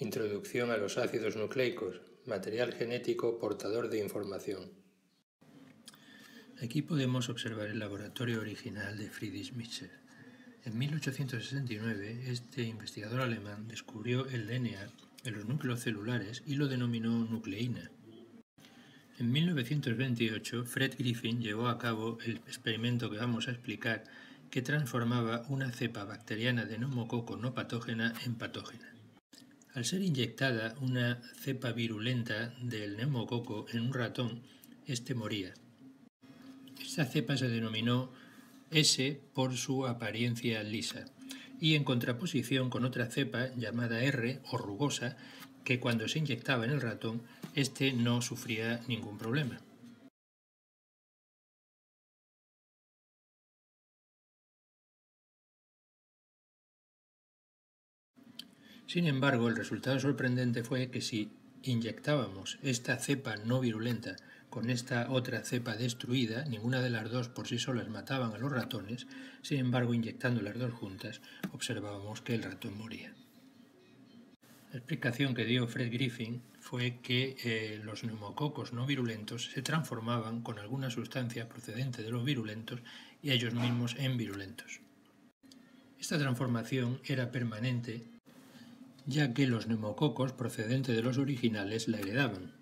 Introducción a los ácidos nucleicos, material genético portador de información. Aquí podemos observar el laboratorio original de Friedrich Michel. En 1869, este investigador alemán descubrió el DNA en los núcleos celulares y lo denominó nucleína. En 1928, Fred Griffin llevó a cabo el experimento que vamos a explicar que transformaba una cepa bacteriana de neumococo no patógena en patógena. Al ser inyectada una cepa virulenta del neumococo en un ratón, éste moría. Esta cepa se denominó S por su apariencia lisa y en contraposición con otra cepa llamada R o rugosa que cuando se inyectaba en el ratón, éste no sufría ningún problema. Sin embargo, el resultado sorprendente fue que si inyectábamos esta cepa no virulenta con esta otra cepa destruida, ninguna de las dos por sí solas mataban a los ratones, sin embargo, inyectando las dos juntas, observábamos que el ratón moría. La explicación que dio Fred Griffin fue que eh, los neumococos no virulentos se transformaban con alguna sustancia procedente de los virulentos y ellos mismos en virulentos. Esta transformación era permanente ya que los neumococos procedentes de los originales la heredaban.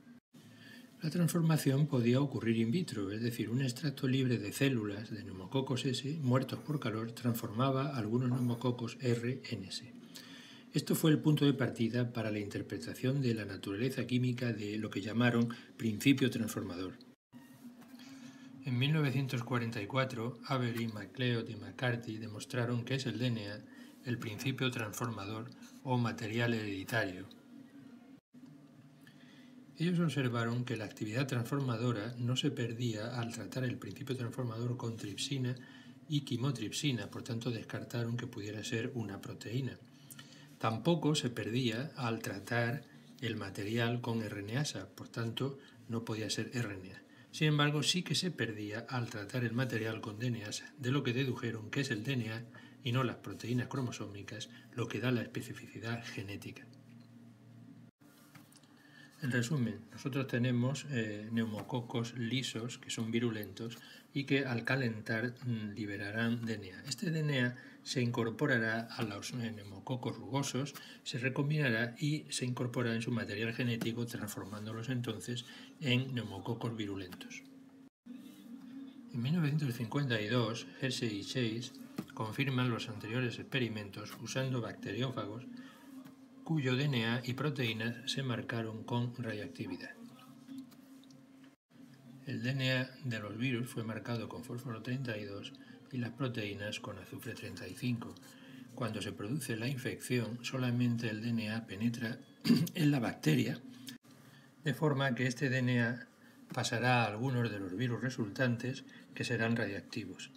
La transformación podía ocurrir in vitro, es decir, un extracto libre de células de neumococos S muertos por calor transformaba algunos neumococos R en S. Esto fue el punto de partida para la interpretación de la naturaleza química de lo que llamaron principio transformador. En 1944, Avery, MacLeod y McCarthy demostraron que es el DNA el principio transformador o material hereditario. Ellos observaron que la actividad transformadora no se perdía al tratar el principio transformador con tripsina y quimotripsina, por tanto descartaron que pudiera ser una proteína. Tampoco se perdía al tratar el material con RNasa, por tanto no podía ser RNA. Sin embargo, sí que se perdía al tratar el material con DNAsa, de lo que dedujeron que es el DNA y no las proteínas cromosómicas lo que da la especificidad genética. En resumen, nosotros tenemos eh, neumococos lisos que son virulentos y que al calentar mm, liberarán DNA. Este DNA se incorporará a los neumococos rugosos, se recombinará y se incorporará en su material genético transformándolos entonces en neumococos virulentos. En 1952, Hesse y Chase confirman los anteriores experimentos usando bacteriófagos cuyo DNA y proteínas se marcaron con radiactividad. El DNA de los virus fue marcado con fósforo 32 y las proteínas con azufre 35. Cuando se produce la infección, solamente el DNA penetra en la bacteria, de forma que este DNA pasará a algunos de los virus resultantes que serán radiactivos.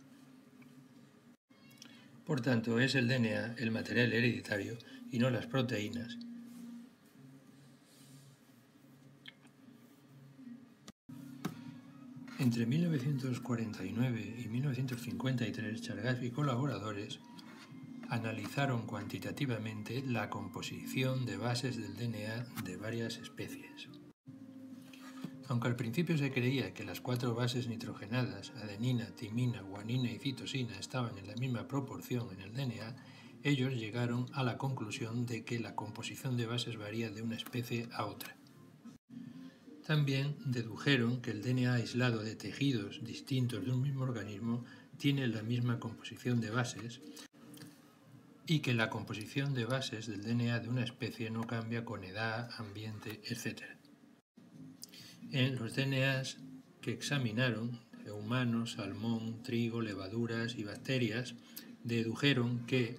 Por tanto, es el DNA el material hereditario y no las proteínas. Entre 1949 y 1953, Chargaff y colaboradores analizaron cuantitativamente la composición de bases del DNA de varias especies. Aunque al principio se creía que las cuatro bases nitrogenadas, adenina, timina, guanina y citosina, estaban en la misma proporción en el DNA, ellos llegaron a la conclusión de que la composición de bases varía de una especie a otra. También dedujeron que el DNA aislado de tejidos distintos de un mismo organismo tiene la misma composición de bases y que la composición de bases del DNA de una especie no cambia con edad, ambiente, etc. En los DNAs que examinaron, humanos, salmón, trigo, levaduras y bacterias, dedujeron que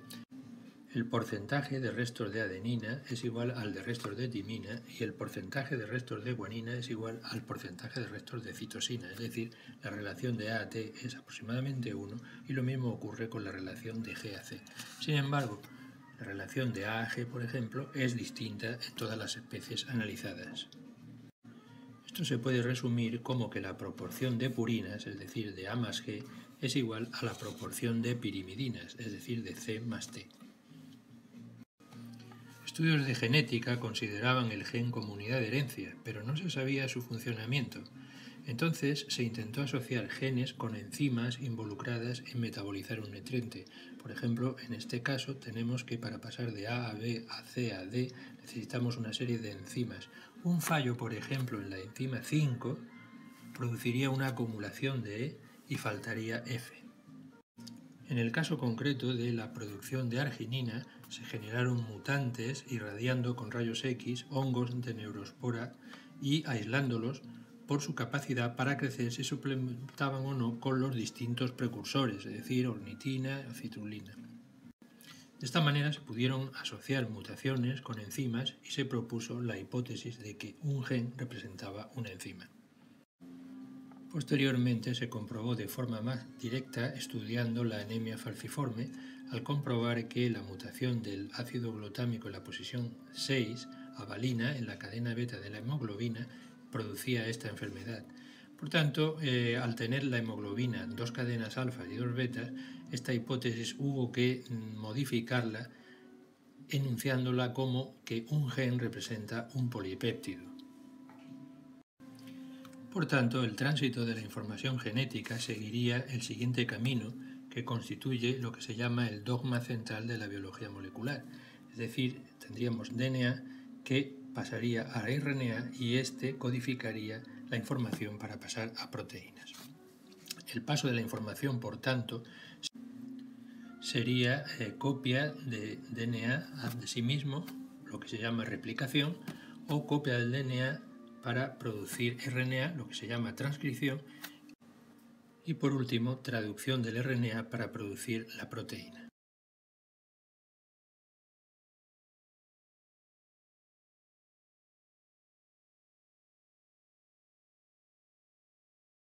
el porcentaje de restos de adenina es igual al de restos de timina y el porcentaje de restos de guanina es igual al porcentaje de restos de citosina, es decir, la relación de A a T es aproximadamente 1 y lo mismo ocurre con la relación de G a C. Sin embargo, la relación de A a G, por ejemplo, es distinta en todas las especies analizadas. Esto se puede resumir como que la proporción de purinas, es decir, de A más G, es igual a la proporción de pirimidinas, es decir, de C más T. estudios de genética consideraban el gen como unidad de herencia, pero no se sabía su funcionamiento. Entonces se intentó asociar genes con enzimas involucradas en metabolizar un nutriente. Por ejemplo, en este caso tenemos que para pasar de A a B a C a D necesitamos una serie de enzimas. Un fallo, por ejemplo, en la enzima 5 produciría una acumulación de E y faltaría F. En el caso concreto de la producción de arginina, se generaron mutantes irradiando con rayos X hongos de neurospora y aislándolos por su capacidad para crecer se suplementaban o no con los distintos precursores, es decir, ornitina citrulina. De esta manera se pudieron asociar mutaciones con enzimas y se propuso la hipótesis de que un gen representaba una enzima. Posteriormente se comprobó de forma más directa estudiando la anemia falciforme al comprobar que la mutación del ácido glutámico en la posición 6, avalina, en la cadena beta de la hemoglobina, producía esta enfermedad. Por tanto, eh, al tener la hemoglobina dos cadenas alfa y dos betas, esta hipótesis hubo que mm, modificarla enunciándola como que un gen representa un polipéptido. Por tanto, el tránsito de la información genética seguiría el siguiente camino que constituye lo que se llama el dogma central de la biología molecular. Es decir, tendríamos DNA que pasaría a RNA y éste codificaría la información para pasar a proteínas. El paso de la información, por tanto, sería eh, copia de DNA de sí mismo, lo que se llama replicación, o copia del DNA para producir RNA, lo que se llama transcripción, y por último, traducción del RNA para producir la proteína.